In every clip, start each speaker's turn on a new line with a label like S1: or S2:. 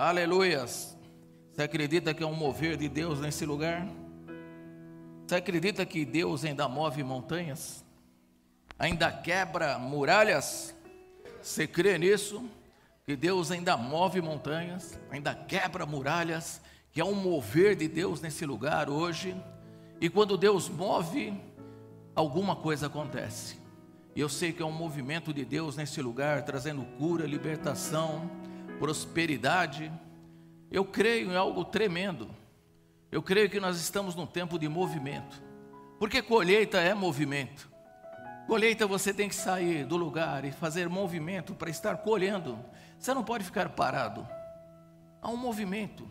S1: Aleluias. Você acredita que é um mover de Deus nesse lugar? Você acredita que Deus ainda move montanhas? Ainda quebra muralhas? Você crê nisso? Que Deus ainda move montanhas, ainda quebra muralhas, que é um mover de Deus nesse lugar hoje. E quando Deus move, alguma coisa acontece. E eu sei que é um movimento de Deus nesse lugar, trazendo cura, libertação, prosperidade. Eu creio em algo tremendo. Eu creio que nós estamos num tempo de movimento. Porque colheita é movimento. Colheita você tem que sair do lugar e fazer movimento para estar colhendo. Você não pode ficar parado. Há um movimento.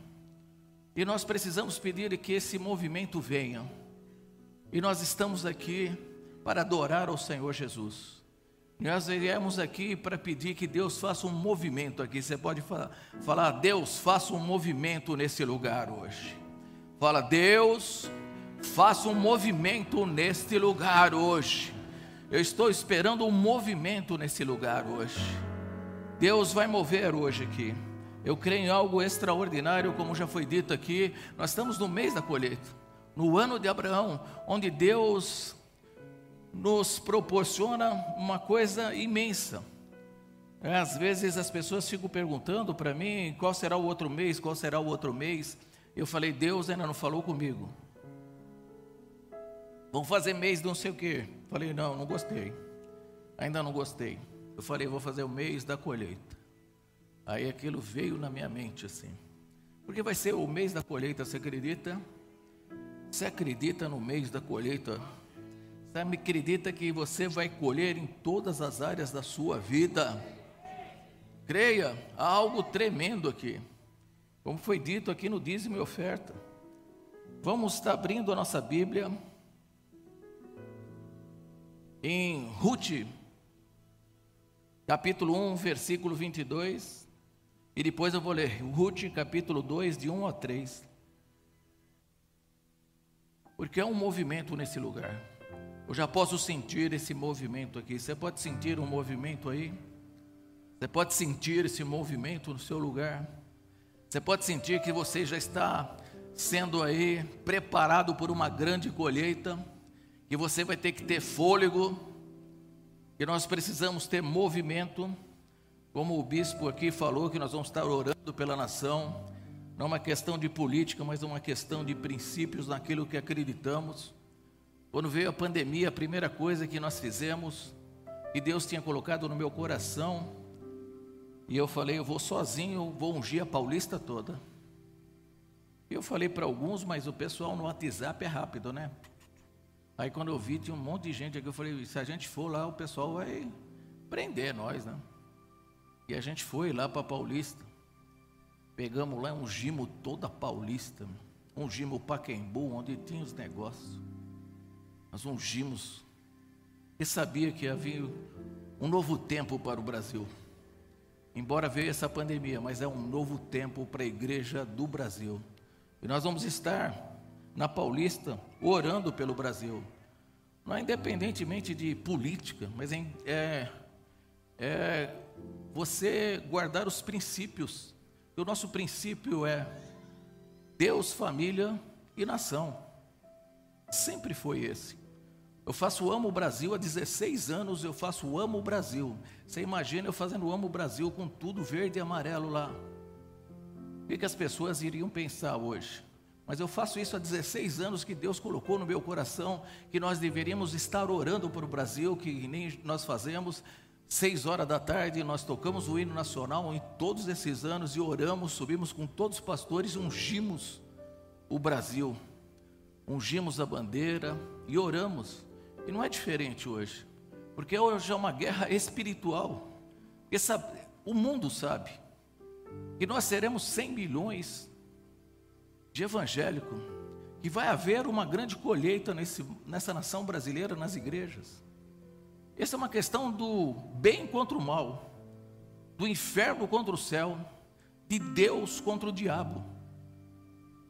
S1: E nós precisamos pedir que esse movimento venha. E nós estamos aqui para adorar ao Senhor Jesus. Nós viemos aqui para pedir que Deus faça um movimento aqui. Você pode falar, Deus, faça um movimento nesse lugar hoje. Fala, Deus, faça um movimento neste lugar hoje. Eu estou esperando um movimento nesse lugar hoje. Deus vai mover hoje aqui. Eu creio em algo extraordinário, como já foi dito aqui. Nós estamos no mês da colheita, no ano de Abraão, onde Deus nos proporciona uma coisa imensa. É, às vezes as pessoas ficam perguntando para mim qual será o outro mês, qual será o outro mês. Eu falei, Deus ainda não falou comigo. Vamos fazer mês de não sei o quê. Falei, não, não gostei. Ainda não gostei. Eu falei, vou fazer o mês da colheita. Aí aquilo veio na minha mente assim. Porque vai ser o mês da colheita, você acredita? Você acredita no mês da colheita? Você me acredita que você vai colher em todas as áreas da sua vida? Creia, há algo tremendo aqui. Como foi dito aqui no dízimo e oferta. Vamos estar abrindo a nossa Bíblia em Ruth, capítulo 1, versículo 22. E depois eu vou ler Ruth, capítulo 2, de 1 a 3. Porque é um movimento nesse lugar. Eu já posso sentir esse movimento aqui. Você pode sentir um movimento aí? Você pode sentir esse movimento no seu lugar? Você pode sentir que você já está sendo aí preparado por uma grande colheita, que você vai ter que ter fôlego, que nós precisamos ter movimento, como o bispo aqui falou, que nós vamos estar orando pela nação, não é uma questão de política, mas é uma questão de princípios naquilo que acreditamos. Quando veio a pandemia, a primeira coisa que nós fizemos, que Deus tinha colocado no meu coração, e eu falei, eu vou sozinho, vou ungir a Paulista toda. E eu falei para alguns, mas o pessoal no WhatsApp é rápido, né? Aí quando eu vi, tinha um monte de gente aqui, eu falei, se a gente for lá, o pessoal vai prender nós, né? E a gente foi lá para Paulista. Pegamos lá, ungimos toda a Paulista. Ungimos o Paquembu, onde tinha os negócios. Nós ungimos e sabia que havia um novo tempo para o Brasil. Embora veio essa pandemia, mas é um novo tempo para a igreja do Brasil. E nós vamos estar na Paulista orando pelo Brasil. Não é independentemente de política, mas é, é, você guardar os princípios. E o nosso princípio é Deus, família e nação. Sempre foi esse. Eu faço Amo Brasil há 16 anos, eu faço Amo Brasil. Você imagina eu fazendo Amo Brasil com tudo verde e amarelo lá. O que, que as pessoas iriam pensar hoje? Mas eu faço isso há 16 anos que Deus colocou no meu coração que nós deveríamos estar orando para o Brasil, que nem nós fazemos. Seis horas da tarde nós tocamos o hino nacional em todos esses anos e oramos, subimos com todos os pastores, ungimos o Brasil, ungimos a bandeira e oramos. E não é diferente hoje, porque hoje é uma guerra espiritual. Essa, o mundo sabe que nós seremos 100 milhões de evangélicos, que vai haver uma grande colheita nesse, nessa nação brasileira, nas igrejas. Essa é uma questão do bem contra o mal, do inferno contra o céu, de Deus contra o diabo,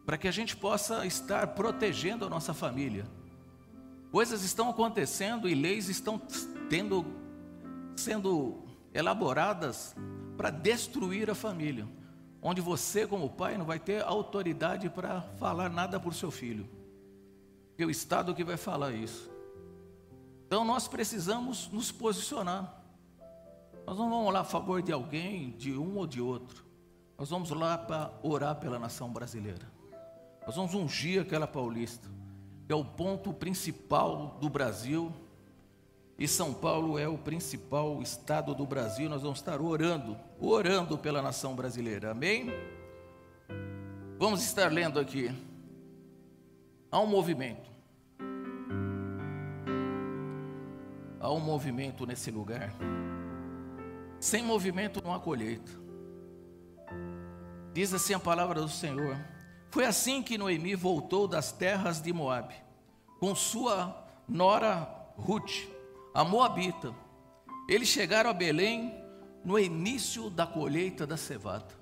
S1: para que a gente possa estar protegendo a nossa família Coisas estão acontecendo e leis estão tendo, sendo elaboradas para destruir a família. onde você, como pai, não vai ter autoridade para falar nada por seu filho. É o Estado que vai falar isso. Então nós precisamos nos posicionar. Nós não vamos lá a favor de alguém, de um ou de outro. Nós vamos lá para orar pela nação brasileira. Nós vamos ungir aquela paulista, é o ponto principal do Brasil. E São Paulo é o principal estado do Brasil. Nós vamos estar orando, orando pela nação brasileira. Amém? Vamos estar lendo aqui. Há um movimento. Há um movimento nesse lugar. Sem movimento não há colheita. Diz assim a palavra do Senhor. Foi assim que Noemi voltou das terras de Moabe, com sua nora Ruth, a moabita. Eles chegaram a Belém no início da colheita da cevada.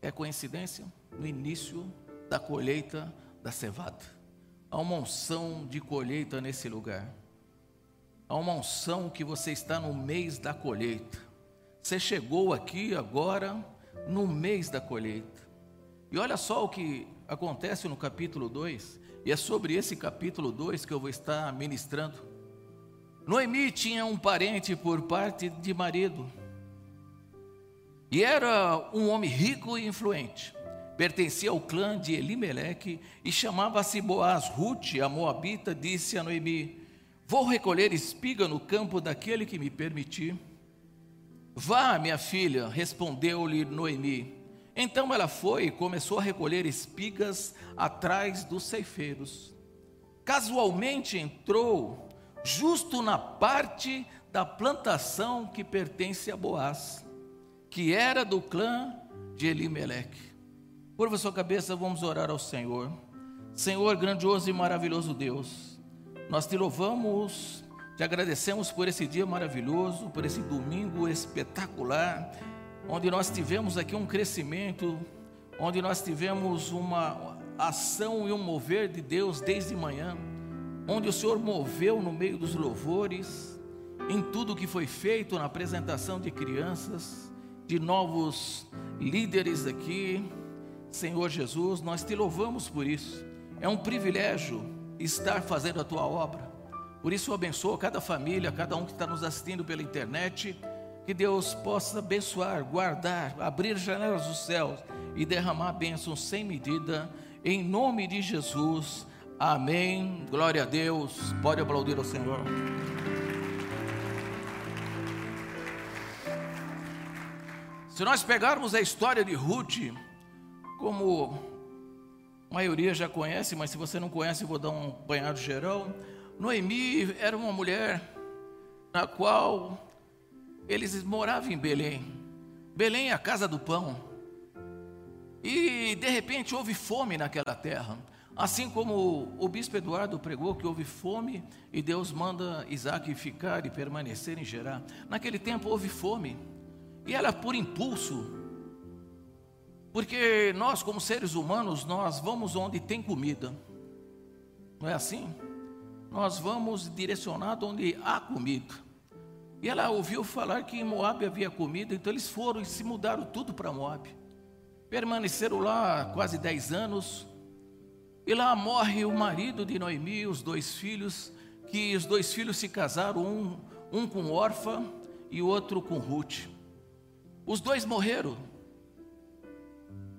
S1: É coincidência? No início da colheita da cevada. Há uma unção de colheita nesse lugar. Há uma unção que você está no mês da colheita. Você chegou aqui agora no mês da colheita. E olha só o que acontece no capítulo 2, e é sobre esse capítulo 2 que eu vou estar ministrando. Noemi tinha um parente por parte de marido, e era um homem rico e influente. Pertencia ao clã de Elimeleque e chamava-se Boaz. Ruth, a moabita, disse a Noemi: Vou recolher espiga no campo daquele que me permitir. Vá, minha filha, respondeu-lhe Noemi. Então ela foi e começou a recolher espigas atrás dos ceifeiros. Casualmente entrou justo na parte da plantação que pertence a Boaz, que era do clã de Elimeleque. Curva sua cabeça, vamos orar ao Senhor. Senhor, grandioso e maravilhoso Deus, nós te louvamos, te agradecemos por esse dia maravilhoso, por esse domingo espetacular, onde nós tivemos aqui um crescimento, onde nós tivemos uma ação e um mover de Deus desde manhã, onde o Senhor moveu no meio dos louvores, em tudo que foi feito na apresentação de crianças, de novos líderes aqui. Senhor Jesus, nós te louvamos por isso. É um privilégio estar fazendo a tua obra. Por isso eu abençoo cada família, cada um que está nos assistindo pela internet, que Deus possa abençoar, guardar, abrir janelas dos céus e derramar bênçãos sem medida, em nome de Jesus. Amém. Glória a Deus. Pode aplaudir ao Senhor. Se nós pegarmos a história de Ruth como a maioria já conhece, mas se você não conhece, vou dar um banhado geral. Noemi era uma mulher na qual eles moravam em Belém. Belém é a casa do pão. E de repente houve fome naquela terra. Assim como o bispo Eduardo pregou que houve fome e Deus manda Isaac ficar e permanecer em Gerar. Naquele tempo houve fome. E ela, por impulso, porque nós, como seres humanos, nós vamos onde tem comida. Não é assim? Nós vamos direcionado onde há comida. E ela ouviu falar que em Moab havia comida, então eles foram e se mudaram tudo para Moab. Permaneceram lá quase dez anos. E lá morre o marido de Noemi, os dois filhos, que os dois filhos se casaram, um, um com Orfa e outro com Ruth. Os dois morreram.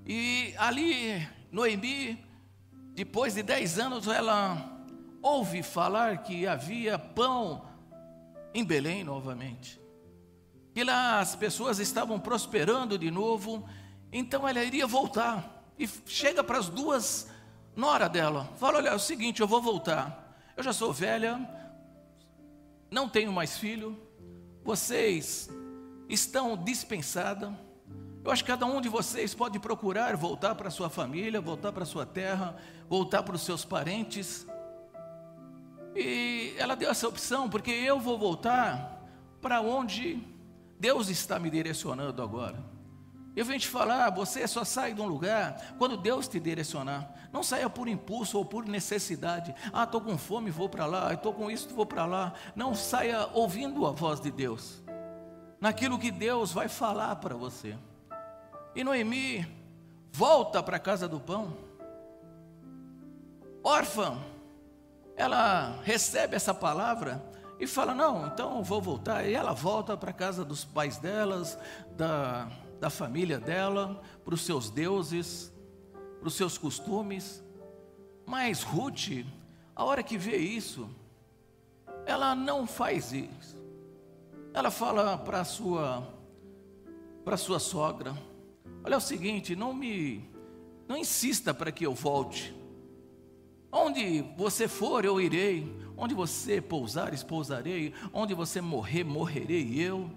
S1: E ali, Noemi, depois de dez anos, ela ouve falar que havia pão em Belém novamente. Que lá as pessoas estavam prosperando de novo, então ela iria voltar. E chega para as duas nora dela, fala: Olha, é o seguinte, eu vou voltar. Eu já sou velha, não tenho mais filho, vocês estão dispensadas eu acho que cada um de vocês pode procurar voltar para sua família, voltar para sua terra, voltar para os seus parentes. E ela deu essa opção, porque eu vou voltar para onde Deus está me direcionando agora. Eu venho te falar, você só sai de um lugar quando Deus te direcionar. Não saia por impulso ou por necessidade. Ah, estou com fome, vou para lá. Estou com isso, vou para lá. Não saia ouvindo a voz de Deus. Naquilo que Deus vai falar para você. E Noemi volta para a casa do pão. Órfã, ela recebe essa palavra e fala: Não, então eu vou voltar. E ela volta para a casa dos pais delas, da, da família dela, para os seus deuses, para os seus costumes. Mas Ruth, a hora que vê isso, ela não faz isso. Ela fala para sua para sua sogra: Olha é o seguinte, não me não insista para que eu volte. Onde você for, eu irei. Onde você pousar, pousarei. Onde você morrer, morrerei eu.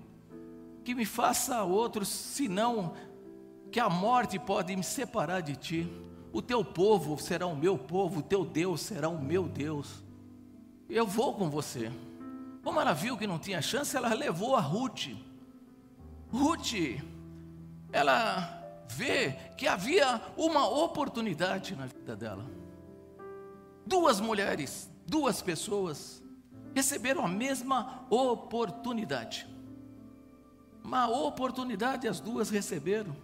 S1: Que me faça outros, senão que a morte pode me separar de ti. O teu povo será o meu povo, o teu Deus será o meu Deus. Eu vou com você. Como ela viu que não tinha chance, ela levou a Ruth. Ruth, ela vê que havia uma oportunidade na vida dela. Duas mulheres, duas pessoas receberam a mesma oportunidade. Uma oportunidade as duas receberam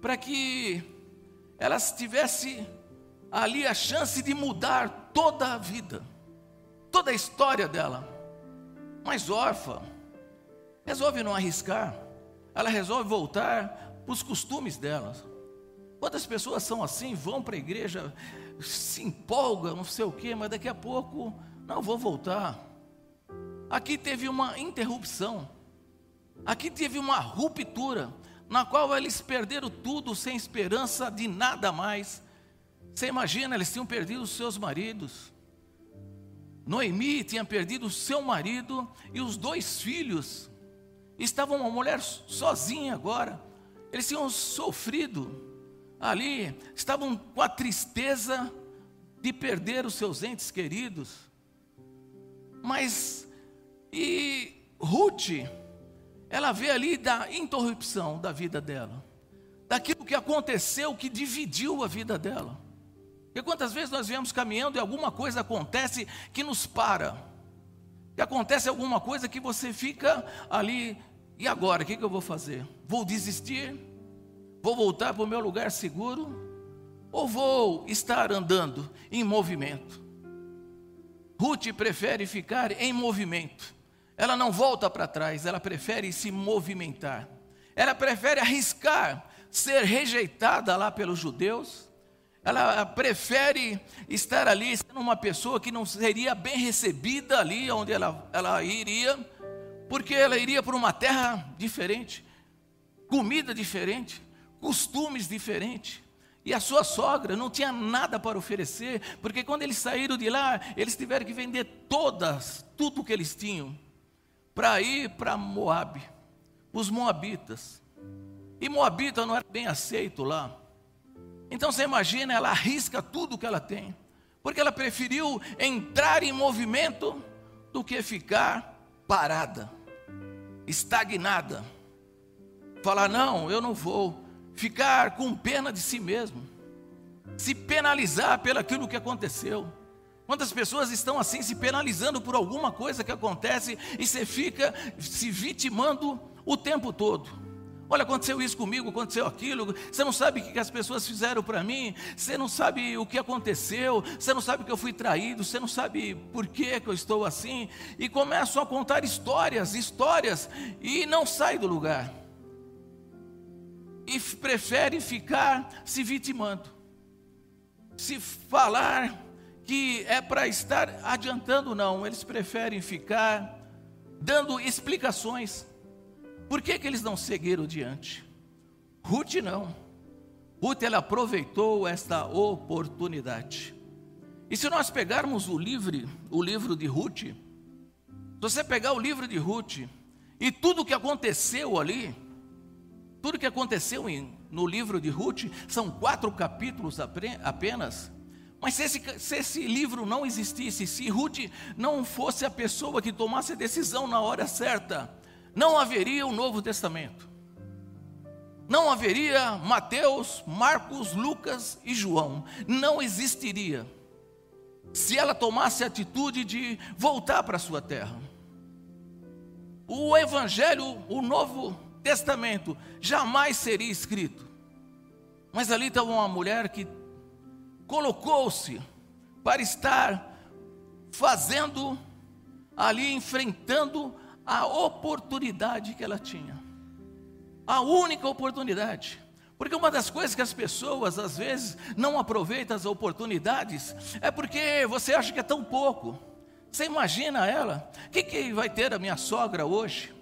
S1: para que elas tivessem ali a chance de mudar toda a vida, toda a história dela. Mas órfã, resolve não arriscar, ela resolve voltar para os costumes delas. Quantas pessoas são assim, vão para a igreja, se empolgam, não sei o quê, mas daqui a pouco, não, vou voltar. Aqui teve uma interrupção, aqui teve uma ruptura na qual eles perderam tudo sem esperança de nada mais. Você imagina, eles tinham perdido os seus maridos. Noemi tinha perdido o seu marido e os dois filhos. Estavam uma mulher sozinha agora. Eles tinham sofrido ali, estavam com a tristeza de perder os seus entes queridos. Mas e Ruth ela vê ali da interrupção da vida dela, daquilo que aconteceu que dividiu a vida dela. E quantas vezes nós viemos caminhando e alguma coisa acontece que nos para, que acontece alguma coisa que você fica ali, e agora, o que, que eu vou fazer? Vou desistir? Vou voltar para o meu lugar seguro? Ou vou estar andando em movimento? Ruth prefere ficar em movimento ela não volta para trás, ela prefere se movimentar. Ela prefere arriscar ser rejeitada lá pelos judeus. Ela prefere estar ali sendo uma pessoa que não seria bem recebida ali onde ela, ela iria, porque ela iria para uma terra diferente, comida diferente, costumes diferentes. E a sua sogra não tinha nada para oferecer, porque quando eles saíram de lá, eles tiveram que vender todas, tudo que eles tinham para ir para Moab, os moabitas. E Moabita não era bem aceito lá. Então você imagina, ela arrisca tudo que ela tem, porque ela preferiu entrar em movimento do que ficar parada, estagnada. Falar, não, eu não vou. Ficar com pena de si mesmo, se penalizar pelo aquilo que aconteceu. Quantas pessoas estão assim se penalizando por alguma coisa que acontece e você fica se vitimando o tempo todo? Olha, aconteceu isso comigo, aconteceu aquilo. Você não sabe o que as pessoas fizeram para mim, você não sabe o que aconteceu, você não sabe que eu fui traído, você não sabe por que, eu estou assim. E começam a contar histórias, histórias, e não sai do lugar. E prefere ficar se vitimando, se falar que é para estar adiantando, não, eles preferem ficar dando explicações. Por que, que eles não seguiram diante? Ruth não. Ruth ela aproveitou esta oportunidade. E se nós pegarmos o livro, o livro de Ruth, se você pegar o livro de Ruth e tudo o que aconteceu ali, tudo que aconteceu em, no livro de Ruth, são quatro capítulos apenas, mas se esse, se esse, livro não existisse, se Ruth não fosse a pessoa que tomasse a decisão na hora certa, não haveria o Novo Testamento. Não haveria Mateus, Marcos, Lucas e João. Não existiria. Se ela tomasse a atitude de voltar para a sua terra. O Evangelho, o Novo testamento jamais seria escrito. Mas ali estava uma mulher que colocou-se para estar fazendo ali, enfrentando a oportunidade que ela tinha. A única oportunidade. Porque uma das coisas que as pessoas às vezes não aproveitam as oportunidades é porque você acha que é tão pouco. Você imagina ela? O que, que vai ter a minha sogra hoje?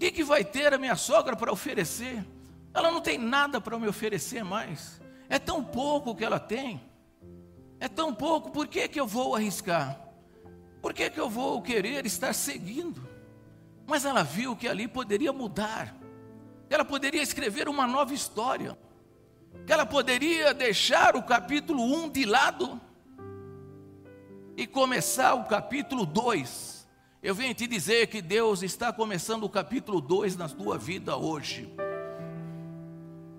S1: Que, que vai ter a minha sogra para oferecer? Ela não tem nada para me oferecer mais. É tão pouco que ela tem. É tão pouco, por que, que eu vou arriscar? Por que, que eu vou querer estar seguindo? Mas ela viu que ali poderia mudar ela poderia escrever uma nova história, que ela poderia deixar o capítulo 1 de lado e começar o capítulo 2. Eu venho te dizer que Deus está começando o capítulo 2 na tua vida hoje.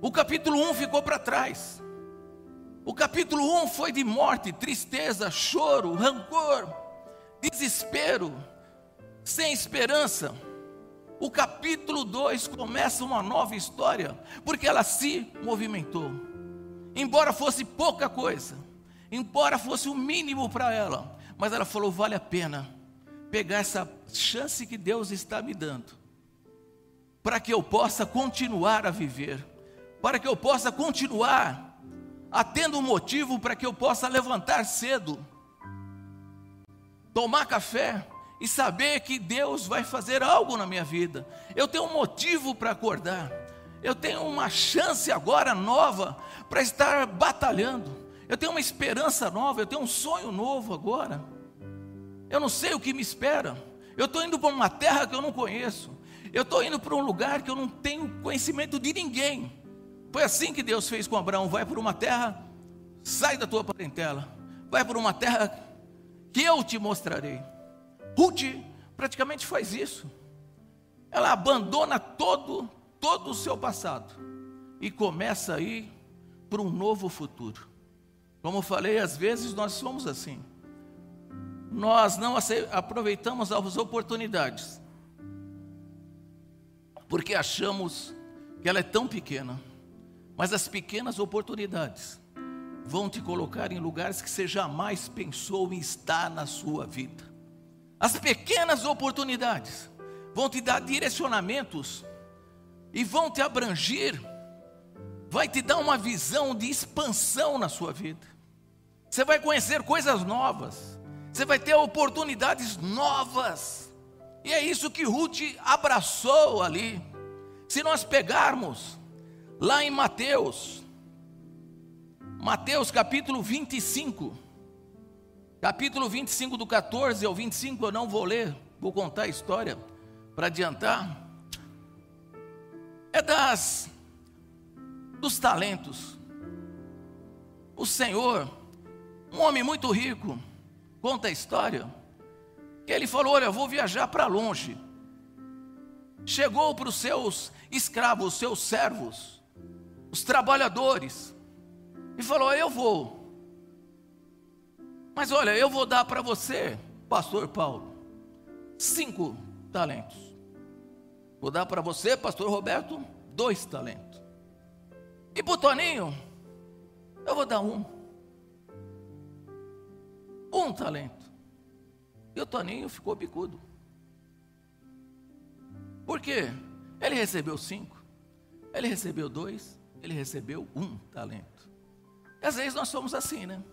S1: O capítulo 1 ficou para trás. O capítulo 1 foi de morte, tristeza, choro, rancor, desespero, sem esperança o capítulo 2 começa uma nova história, porque ela se movimentou. Embora fosse pouca coisa, embora fosse o mínimo para ela, mas ela falou: vale a pena pegar essa chance que Deus está me dando, para que eu possa continuar a viver, para que eu possa continuar a tendo um motivo para que eu possa levantar cedo, tomar café, e saber que Deus vai fazer algo na minha vida. Eu tenho um motivo para acordar. Eu tenho uma chance agora nova para estar batalhando. Eu tenho uma esperança nova, eu tenho um sonho novo agora. Eu não sei o que me espera. Eu estou indo para uma terra que eu não conheço. Eu estou indo para um lugar que eu não tenho conhecimento de ninguém. Foi assim que Deus fez com Abraão: vai para uma terra, sai da tua parentela, vai para uma terra que eu te mostrarei. Ruth praticamente faz isso. Ela abandona todo, todo o seu passado e começa a ir para um novo futuro. Como falei, às vezes nós somos assim. Nós não aproveitamos as oportunidades, porque achamos que ela é tão pequena. Mas as pequenas oportunidades vão te colocar em lugares que você jamais pensou em estar na sua vida. As pequenas oportunidades vão te dar direcionamentos e vão te abranger, vai te dar uma visão de expansão na sua vida. Você vai conhecer coisas novas, você vai ter oportunidades novas. E é isso que Ruth abraçou ali. Se nós pegarmos lá em Mateus, Mateus capítulo 25, Capítulo 25, do 14 ao 25, eu não vou ler, vou contar a história para adiantar. É das dos talentos. O Senhor, um homem muito rico, conta a história, que ele falou: Olha, eu vou viajar para longe. Chegou para os seus escravos, os seus servos, os trabalhadores, e falou: Eu vou mas olha, eu vou dar para você, pastor Paulo, cinco talentos. Vou dar para você, pastor Roberto, dois talentos. E para o Toninho, eu vou dar um. Um talento. E o Toninho ficou bicudo. Por quê? Ele recebeu cinco, ele recebeu dois, ele recebeu um talento. E às vezes nós somos assim, né?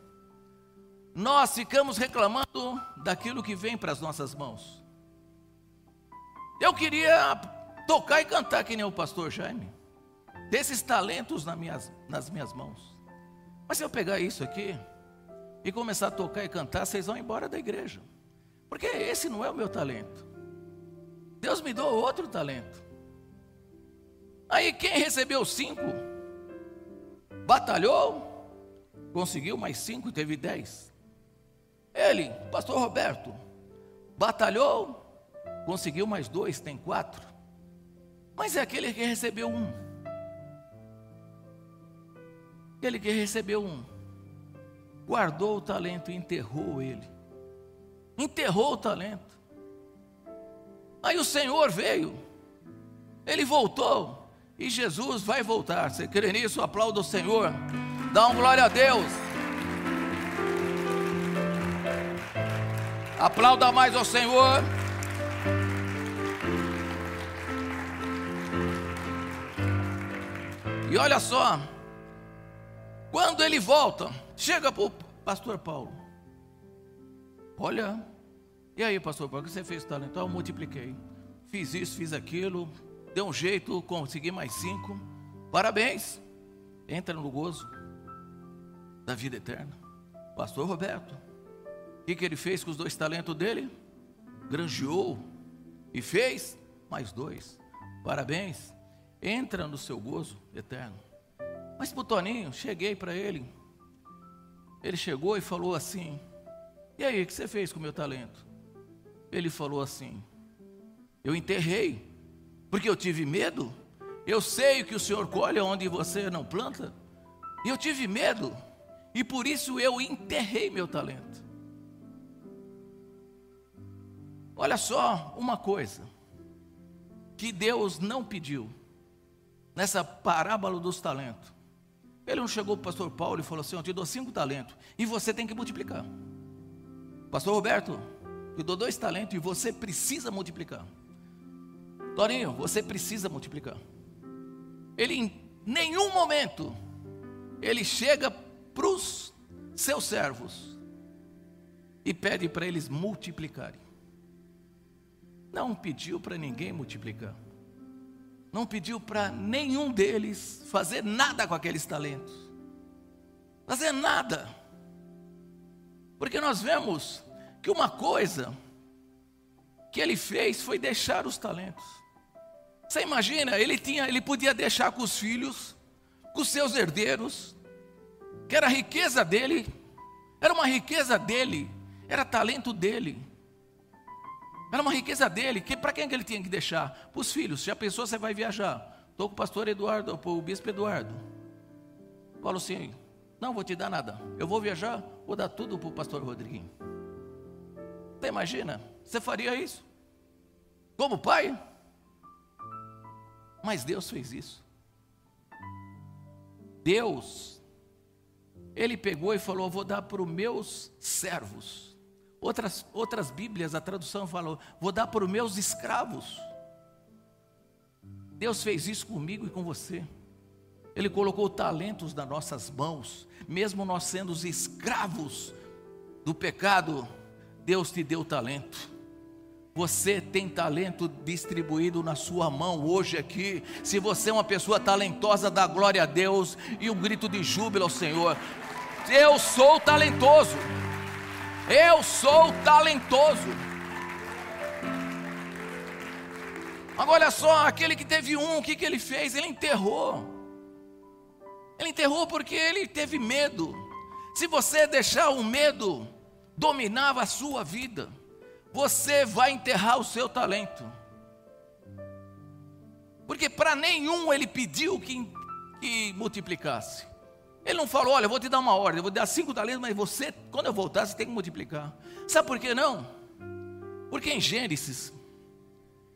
S1: nós ficamos reclamando daquilo que vem para as nossas mãos. Eu queria tocar e cantar que nem o pastor Jaime, desses talentos nas minhas, nas minhas mãos. Mas se eu pegar isso aqui e começar a tocar e cantar, vocês vão embora da igreja, porque esse não é o meu talento. Deus me deu outro talento. Aí quem recebeu cinco, batalhou, conseguiu mais cinco teve dez. Ele, pastor Roberto, batalhou, conseguiu mais dois, tem quatro. Mas é aquele que recebeu um. Aquele que recebeu um. Guardou o talento e enterrou ele. Enterrou o talento. Aí o Senhor veio. Ele voltou e Jesus vai voltar. Você crê nisso? Aplauda o Senhor. Dá um glória a Deus. Aplauda mais ao Senhor. E olha só, quando ele volta, chega para o pastor Paulo. Olha, e aí, pastor Paulo, o que você fez talento? Então, eu multipliquei. Fiz isso, fiz aquilo, deu um jeito, consegui mais cinco. Parabéns. Entra no gozo da vida eterna. Pastor Roberto, o que, que ele fez com os dois talentos dele? Granjeou e fez mais dois. Parabéns entra no seu gozo eterno. Mas para Toninho, cheguei para ele. Ele chegou e falou assim: E aí, o que você fez com o meu talento? Ele falou assim: Eu enterrei, porque eu tive medo. Eu sei que o Senhor colhe onde você não planta. E eu tive medo, e por isso eu enterrei meu talento. Olha só uma coisa que Deus não pediu nessa parábola dos talentos. Ele não chegou para o pastor Paulo e falou assim: Eu te dou cinco talentos e você tem que multiplicar. Pastor Roberto, eu dou dois talentos e você precisa multiplicar. Torinho, você precisa multiplicar. Ele em nenhum momento ele chega para os seus servos e pede para eles multiplicarem. Não pediu para ninguém multiplicar não pediu para nenhum deles fazer nada com aqueles talentos. Fazer nada. Porque nós vemos que uma coisa que ele fez foi deixar os talentos. Você imagina, ele tinha, ele podia deixar com os filhos, com os seus herdeiros, que era a riqueza dele, era uma riqueza dele, era talento dele. Era uma riqueza dele. Que, Para quem é que ele tinha que deixar? Para os filhos. Já pensou, você vai viajar. Estou com o pastor Eduardo, o bispo Eduardo. Falo assim: não vou te dar nada. Eu vou viajar, vou dar tudo para o pastor Rodriguinho. Você imagina? Você faria isso? Como pai? Mas Deus fez isso. Deus, Ele pegou e falou: Vou dar para os meus servos. Outras, outras Bíblias, a tradução falou: vou dar para os meus escravos. Deus fez isso comigo e com você. Ele colocou talentos nas nossas mãos, mesmo nós sendo os escravos do pecado, Deus te deu talento. Você tem talento distribuído na sua mão hoje aqui. Se você é uma pessoa talentosa, dá glória a Deus e um grito de júbilo ao Senhor. Eu sou talentoso. Eu sou talentoso. Agora olha só, aquele que teve um, o que, que ele fez? Ele enterrou. Ele enterrou porque ele teve medo. Se você deixar o medo dominar a sua vida, você vai enterrar o seu talento. Porque para nenhum ele pediu que, que multiplicasse. Ele não falou, olha, eu vou te dar uma ordem, eu vou te dar cinco talentos, mas você, quando eu voltar, você tem que multiplicar. Sabe por que não? Porque em Gênesis,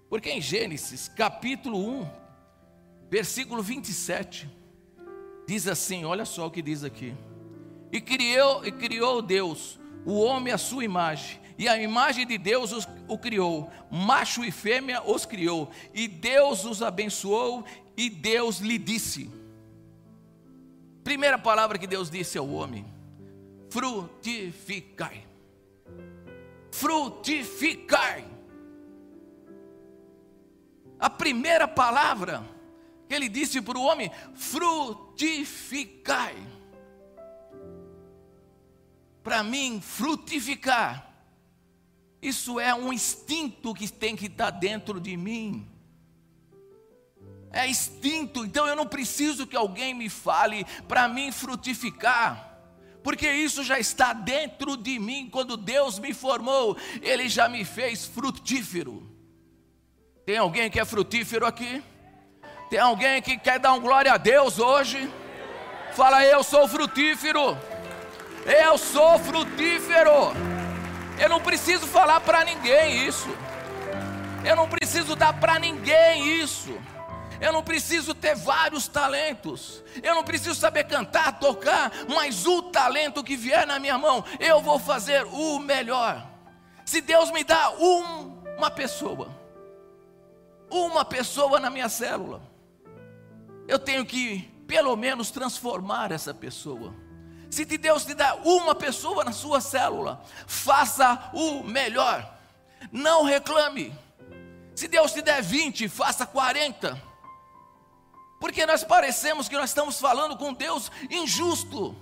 S1: porque em Gênesis, capítulo 1, versículo 27, diz assim: olha só o que diz aqui. E criou, e criou Deus o homem à sua imagem, e a imagem de Deus os, o criou, macho e fêmea os criou, e Deus os abençoou, e Deus lhe disse: Primeira palavra que Deus disse ao homem: frutificai. Frutificai. A primeira palavra que ele disse para o homem: frutificai. Para mim, frutificar, isso é um instinto que tem que estar dentro de mim é instinto, então eu não preciso que alguém me fale para mim frutificar. Porque isso já está dentro de mim, quando Deus me formou, Ele já me fez frutífero. Tem alguém que é frutífero aqui? Tem alguém que quer dar um glória a Deus hoje? Fala, eu sou frutífero. Eu sou frutífero. Eu não preciso falar para ninguém isso. Eu não preciso dar para ninguém isso. Eu não preciso ter vários talentos. Eu não preciso saber cantar, tocar, mas o talento que vier na minha mão, eu vou fazer o melhor. Se Deus me dá um, uma pessoa, uma pessoa na minha célula, eu tenho que pelo menos transformar essa pessoa. Se Deus te dá uma pessoa na sua célula, faça o melhor. Não reclame. Se Deus te der 20, faça 40. Porque nós parecemos que nós estamos falando com Deus injusto.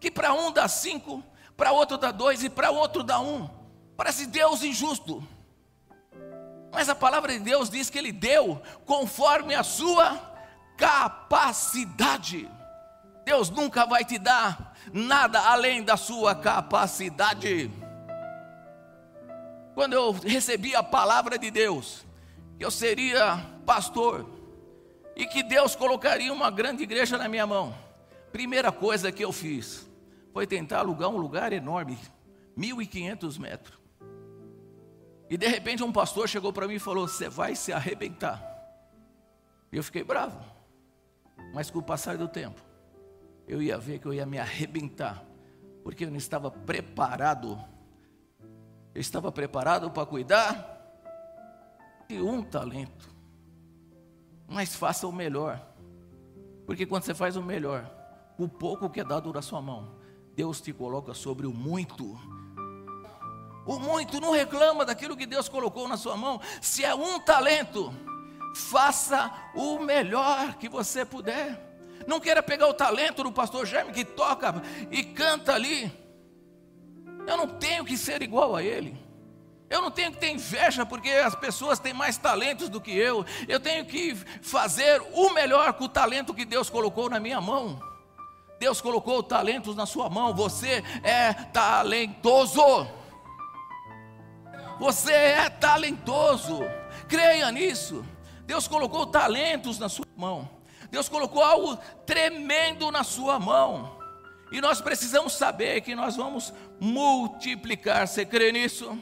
S1: Que para um dá cinco, para outro dá dois e para outro dá um. Parece Deus injusto. Mas a palavra de Deus diz que Ele deu conforme a sua capacidade. Deus nunca vai te dar nada além da sua capacidade. Quando eu recebi a palavra de Deus, que eu seria pastor e que Deus colocaria uma grande igreja na minha mão, primeira coisa que eu fiz foi tentar alugar um lugar enorme, 1.500 metros. E de repente um pastor chegou para mim e falou: Você vai se arrebentar. E eu fiquei bravo. Mas com o passar do tempo, eu ia ver que eu ia me arrebentar, porque eu não estava preparado. Eu estava preparado para cuidar de um talento. Mas faça o melhor. Porque quando você faz o melhor, o pouco que é dado na sua mão, Deus te coloca sobre o muito. O muito não reclama daquilo que Deus colocou na sua mão. Se é um talento, faça o melhor que você puder. Não queira pegar o talento do pastor Jaime que toca e canta ali. Eu não tenho que ser igual a ele. Eu não tenho que ter inveja porque as pessoas têm mais talentos do que eu. Eu tenho que fazer o melhor com o talento que Deus colocou na minha mão. Deus colocou talentos na sua mão. Você é talentoso. Você é talentoso. Creia nisso. Deus colocou talentos na sua mão. Deus colocou algo tremendo na sua mão. E nós precisamos saber que nós vamos multiplicar. Você crê nisso?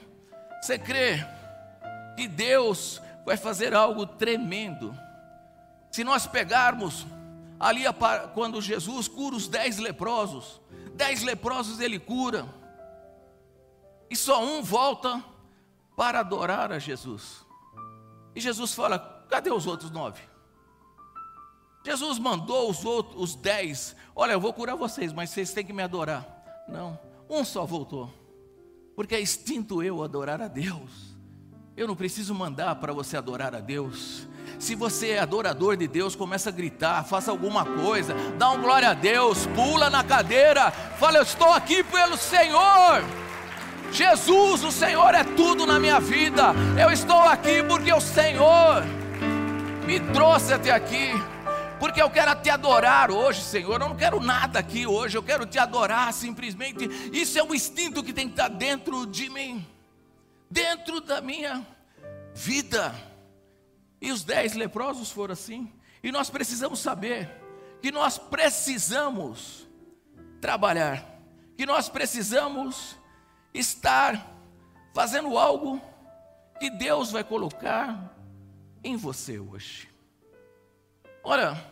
S1: Você crê que Deus vai fazer algo tremendo? Se nós pegarmos ali quando Jesus cura os dez leprosos, dez leprosos ele cura, e só um volta para adorar a Jesus. E Jesus fala: cadê os outros nove? Jesus mandou os outros, os dez, olha, eu vou curar vocês, mas vocês têm que me adorar. Não, um só voltou, porque é extinto eu adorar a Deus. Eu não preciso mandar para você adorar a Deus. Se você é adorador de Deus, começa a gritar, faça alguma coisa, dá um glória a Deus, pula na cadeira, fala: Eu estou aqui pelo Senhor. Jesus, o Senhor é tudo na minha vida. Eu estou aqui porque o Senhor me trouxe até aqui porque eu quero te adorar hoje, Senhor. Eu não quero nada aqui hoje, eu quero te adorar simplesmente. Isso é um instinto que tem que estar dentro de mim, dentro da minha vida. E os dez leprosos foram assim. E nós precisamos saber que nós precisamos trabalhar, que nós precisamos estar fazendo algo que Deus vai colocar em você hoje. Olha,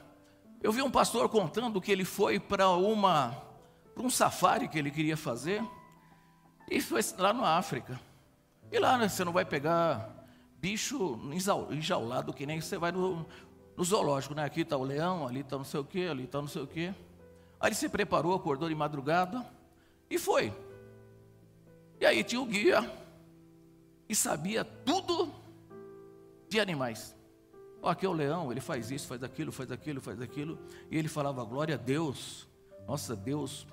S1: eu vi um pastor contando que ele foi para uma para um safari que ele queria fazer e foi lá na África. E lá né, você não vai pegar bicho enjaulado que nem você vai no, no zoológico, né? Aqui está o leão, ali está não sei o que, ali está não sei o que. Aí ele se preparou, acordou de madrugada e foi. E aí tinha o guia e sabia tudo de animais. Oh, aqui é o leão, ele faz isso, faz aquilo, faz aquilo, faz aquilo. E ele falava, glória a Deus. Nossa, Deus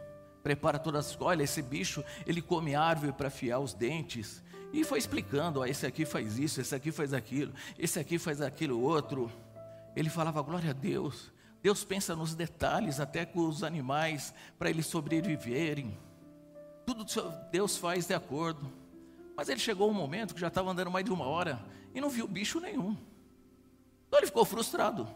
S1: prepara todas as Olha, esse bicho, ele come árvore para afiar os dentes. E foi explicando, ó, esse aqui faz isso, esse aqui faz aquilo, esse aqui faz aquilo outro. Ele falava, glória a Deus. Deus pensa nos detalhes, até com os animais, para eles sobreviverem. Tudo Deus faz de acordo. Mas ele chegou um momento que já estava andando mais de uma hora e não viu bicho nenhum. Então ele ficou frustrado.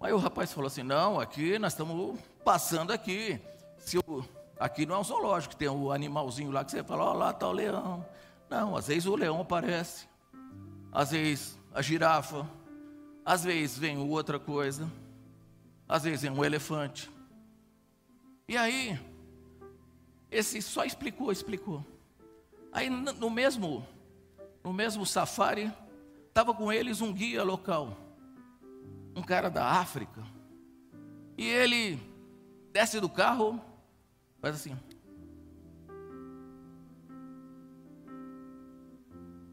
S1: Aí o rapaz falou assim: Não, aqui nós estamos passando aqui. Se o, aqui não é um zoológico, tem o um animalzinho lá que você fala: Ó, oh, lá está o leão. Não, às vezes o leão aparece, às vezes a girafa, às vezes vem outra coisa, às vezes vem um elefante. E aí, esse só explicou, explicou. Aí no mesmo, no mesmo safari, estava com eles um guia local, um cara da África. E ele desce do carro, faz assim.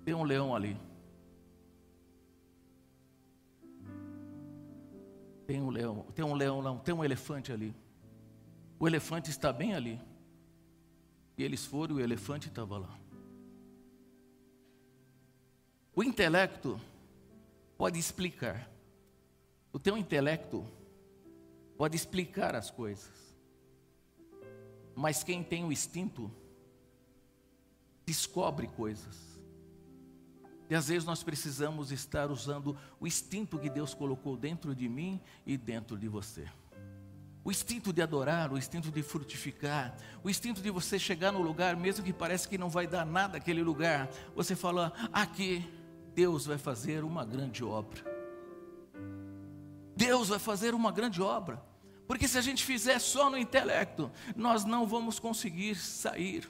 S1: Tem um leão ali. Tem um leão, tem um leão não, tem um elefante ali. O elefante está bem ali. E eles foram e o elefante estava lá. O intelecto pode explicar. O teu intelecto pode explicar as coisas. Mas quem tem o instinto descobre coisas. E às vezes nós precisamos estar usando o instinto que Deus colocou dentro de mim e dentro de você. O instinto de adorar, o instinto de frutificar, o instinto de você chegar no lugar, mesmo que parece que não vai dar nada aquele lugar, você fala, aqui Deus vai fazer uma grande obra. Deus vai fazer uma grande obra. Porque se a gente fizer só no intelecto, nós não vamos conseguir sair.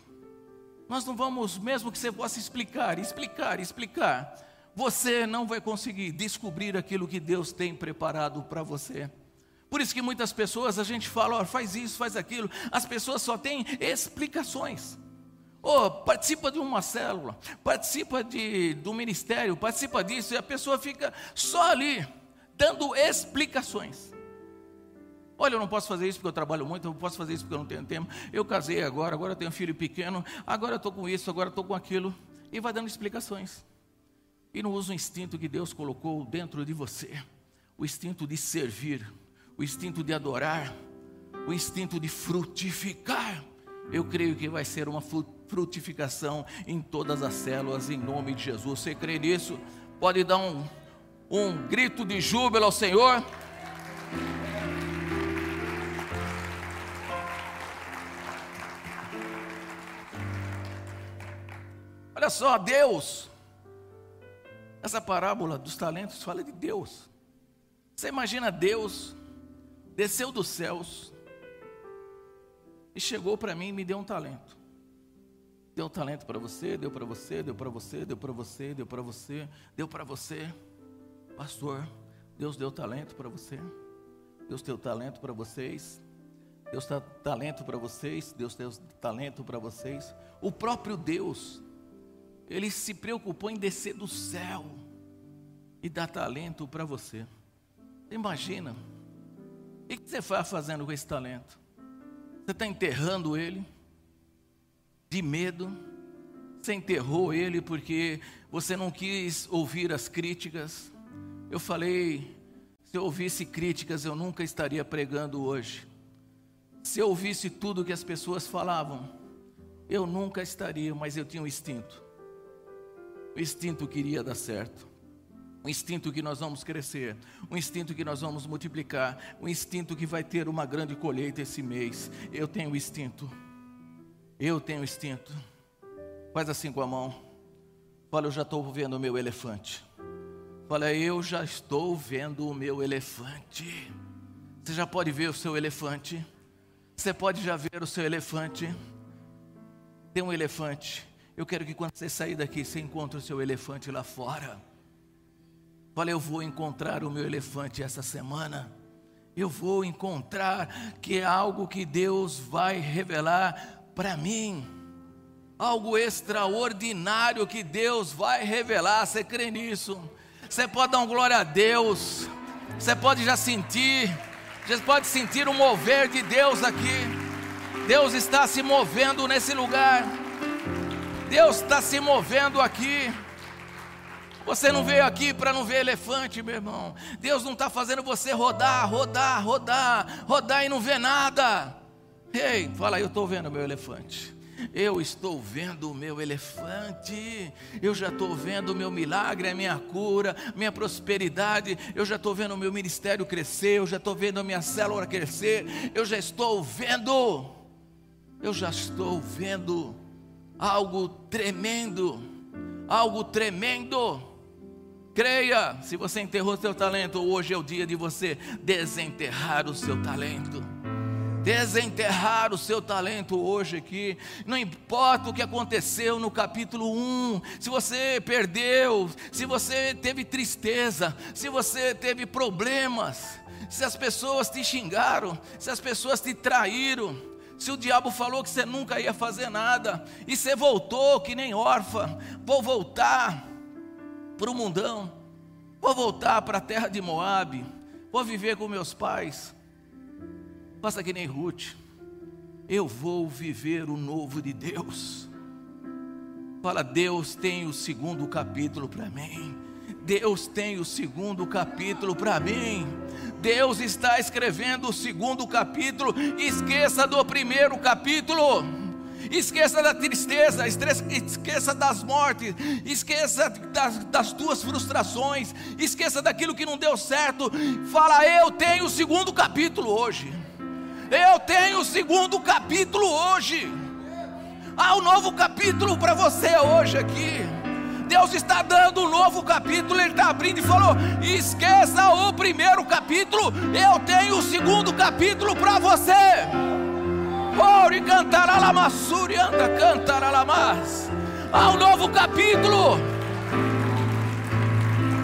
S1: Nós não vamos, mesmo que você possa explicar, explicar, explicar, você não vai conseguir descobrir aquilo que Deus tem preparado para você. Por isso que muitas pessoas a gente fala, ó, faz isso, faz aquilo, as pessoas só têm explicações. Oh, participa de uma célula, participa de, do ministério, participa disso, e a pessoa fica só ali, dando explicações. Olha, eu não posso fazer isso porque eu trabalho muito, eu não posso fazer isso porque eu não tenho tempo. Eu casei agora, agora eu tenho um filho pequeno, agora eu estou com isso, agora estou com aquilo. E vai dando explicações. E não usa o instinto que Deus colocou dentro de você o instinto de servir, o instinto de adorar, o instinto de frutificar. Eu creio que vai ser uma frutificação em todas as células, em nome de Jesus. Você crê nisso? Pode dar um, um grito de júbilo ao Senhor. Olha só, Deus. Essa parábola dos talentos fala de Deus. Você imagina Deus desceu dos céus e chegou para mim e me deu um talento. Deu um talento para você, deu para você, deu para você, deu para você, deu para você, deu para você. Pastor, Deus deu talento para você. Deus deu talento para vocês. Deus dá talento para vocês. Deus deu talento para vocês. O próprio Deus, Ele se preocupou em descer do céu e dar talento para você. Imagina. O que você vai fazendo com esse talento? Você está enterrando ele? de medo, você enterrou ele porque você não quis ouvir as críticas. Eu falei, se eu ouvisse críticas, eu nunca estaria pregando hoje. Se eu ouvisse tudo que as pessoas falavam, eu nunca estaria, mas eu tinha um instinto. O instinto queria dar certo. Um instinto que nós vamos crescer, um instinto que nós vamos multiplicar, um instinto que vai ter uma grande colheita esse mês. Eu tenho instinto. Eu tenho instinto. Faz assim com a mão. Fala, eu já estou vendo o meu elefante. Fala, eu já estou vendo o meu elefante. Você já pode ver o seu elefante? Você pode já ver o seu elefante? Tem um elefante. Eu quero que quando você sair daqui, você encontre o seu elefante lá fora. Fala, eu vou encontrar o meu elefante essa semana. Eu vou encontrar que é algo que Deus vai revelar para mim. Algo extraordinário que Deus vai revelar. Você crê nisso? Você pode dar um glória a Deus. Você pode já sentir. Você pode sentir o mover de Deus aqui. Deus está se movendo nesse lugar. Deus está se movendo aqui. Você não veio aqui para não ver elefante, meu irmão. Deus não está fazendo você rodar, rodar, rodar, rodar e não ver nada. Ei, fala, eu estou vendo meu elefante. Eu estou vendo o meu elefante, eu já estou vendo o meu milagre, a minha cura, minha prosperidade, eu já estou vendo o meu ministério crescer, eu já estou vendo a minha célula crescer, eu já estou vendo, eu já estou vendo algo tremendo, algo tremendo. Creia, se você enterrou seu talento, hoje é o dia de você desenterrar o seu talento. Desenterrar o seu talento hoje aqui, não importa o que aconteceu no capítulo 1, se você perdeu, se você teve tristeza, se você teve problemas, se as pessoas te xingaram, se as pessoas te traíram, se o diabo falou que você nunca ia fazer nada, e você voltou que nem órfã, vou voltar para o mundão, vou voltar para a terra de Moabe, vou viver com meus pais. Faça que nem Ruth, eu vou viver o novo de Deus. Fala, Deus tem o segundo capítulo para mim. Deus tem o segundo capítulo para mim. Deus está escrevendo o segundo capítulo. Esqueça do primeiro capítulo. Esqueça da tristeza, esqueça das mortes, esqueça das, das tuas frustrações, esqueça daquilo que não deu certo. Fala, eu tenho o segundo capítulo hoje. Eu tenho o segundo capítulo hoje. Há um novo capítulo para você hoje aqui. Deus está dando um novo capítulo, Ele está abrindo e falou: esqueça o primeiro capítulo, eu tenho o segundo capítulo para você. Ore cantará lamassuri, anda cantará lamas. Há um novo capítulo.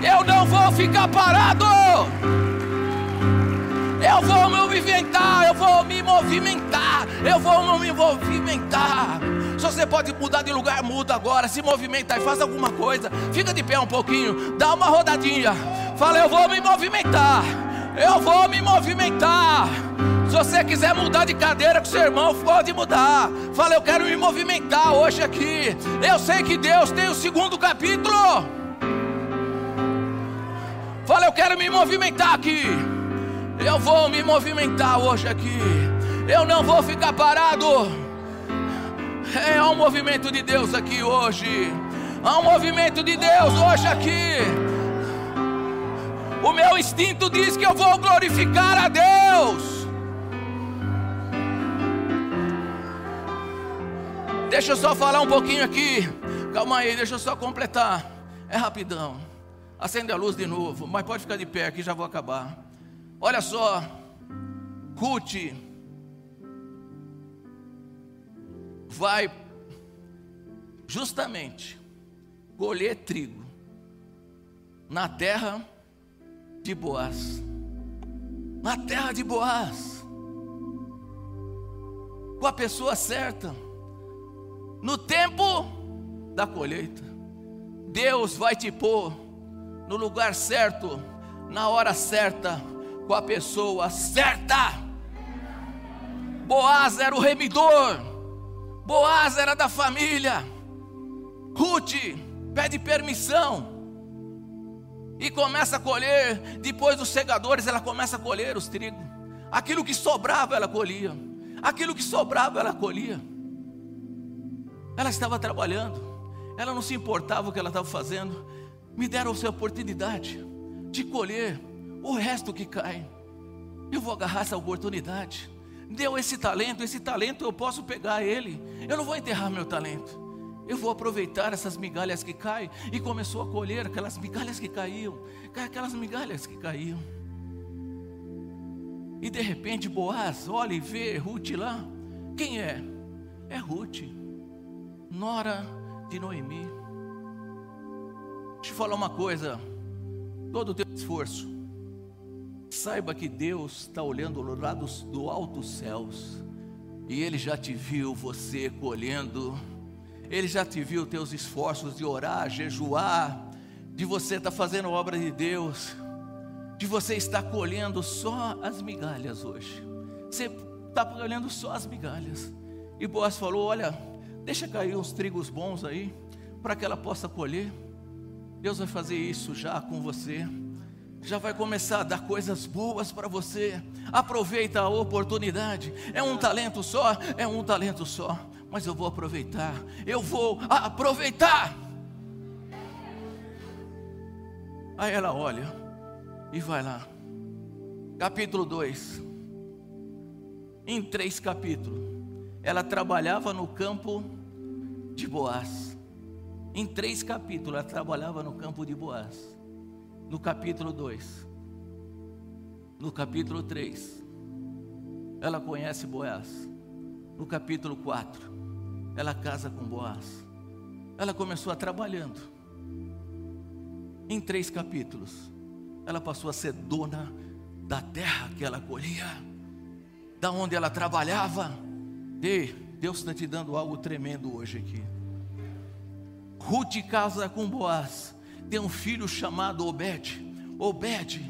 S1: Eu não vou ficar parado. Eu vou me movimentar, eu vou me movimentar, eu vou me movimentar. Se você pode mudar de lugar, muda agora. Se movimenta e faz alguma coisa. Fica de pé um pouquinho, dá uma rodadinha. Fala, eu vou me movimentar. Eu vou me movimentar. Se você quiser mudar de cadeira com seu irmão, pode mudar. Fala, eu quero me movimentar hoje aqui. Eu sei que Deus tem o segundo capítulo. Fala, eu quero me movimentar aqui. Eu vou me movimentar hoje aqui. Eu não vou ficar parado. É um movimento de Deus aqui hoje. Há um movimento de Deus hoje aqui. O meu instinto diz que eu vou glorificar a Deus. Deixa eu só falar um pouquinho aqui. Calma aí, deixa eu só completar. É rapidão. Acende a luz de novo, mas pode ficar de pé aqui, já vou acabar. Olha só. Ruth vai justamente colher trigo na terra de Boaz. Na terra de Boaz. Com a pessoa certa no tempo da colheita. Deus vai te pôr no lugar certo, na hora certa, com a pessoa certa. Boaz era o remidor, Boaz era da família. Ruth pede permissão e começa a colher. Depois dos segadores, ela começa a colher os trigos. Aquilo que sobrava, ela colhia. Aquilo que sobrava, ela colhia. Ela estava trabalhando, ela não se importava o que ela estava fazendo. Me deram a oportunidade de colher o resto que cai. Eu vou agarrar essa oportunidade. Deu esse talento, esse talento eu posso pegar ele. Eu não vou enterrar meu talento. Eu vou aproveitar essas migalhas que caem. E começou a colher aquelas migalhas que caíam. Aquelas migalhas que caíam. E de repente Boaz olha e vê Ruth lá. Quem é? É Ruth nora de Noemi. Deixa eu falar uma coisa. Todo o teu esforço, saiba que Deus está olhando do, do alto dos céus, e Ele já te viu você colhendo, Ele já te viu teus esforços de orar, jejuar, de você estar tá fazendo obra de Deus, de você estar colhendo só as migalhas hoje. Você está colhendo só as migalhas. E Boaz falou: Olha, Deixa cair uns trigos bons aí, para que ela possa colher. Deus vai fazer isso já com você. Já vai começar a dar coisas boas para você. Aproveita a oportunidade. É um talento só, é um talento só. Mas eu vou aproveitar. Eu vou aproveitar. Aí ela olha e vai lá. Capítulo 2. Em três capítulos ela trabalhava no campo de Boaz. Em três capítulos, ela trabalhava no campo de Boaz. no capítulo 2, no capítulo 3, ela conhece Boaz. No capítulo 4, ela casa com Boaz. Ela começou a trabalhando. Em três capítulos, ela passou a ser dona da terra que ela colhia, da onde ela trabalhava. E Deus está te dando algo tremendo hoje aqui. Ruth casa com Boaz, tem um filho chamado Obed. Obed,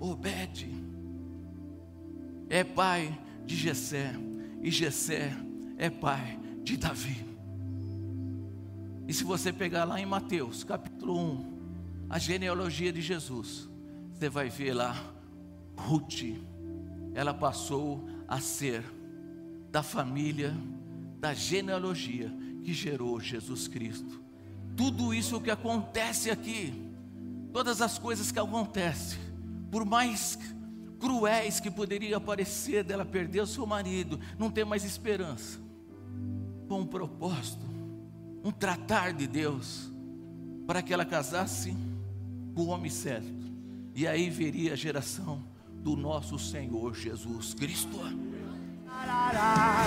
S1: Obed é pai de Jessé, e Jessé é pai de Davi. E se você pegar lá em Mateus, capítulo 1, a genealogia de Jesus, você vai ver lá, Ruth, ela passou a ser da família, da genealogia que gerou Jesus Cristo. Tudo isso que acontece aqui, todas as coisas que acontecem, por mais cruéis que poderia parecer dela perder o seu marido, não ter mais esperança, com um propósito, um tratar de Deus, para que ela casasse com o homem certo, e aí veria a geração do nosso Senhor Jesus Cristo. Hey!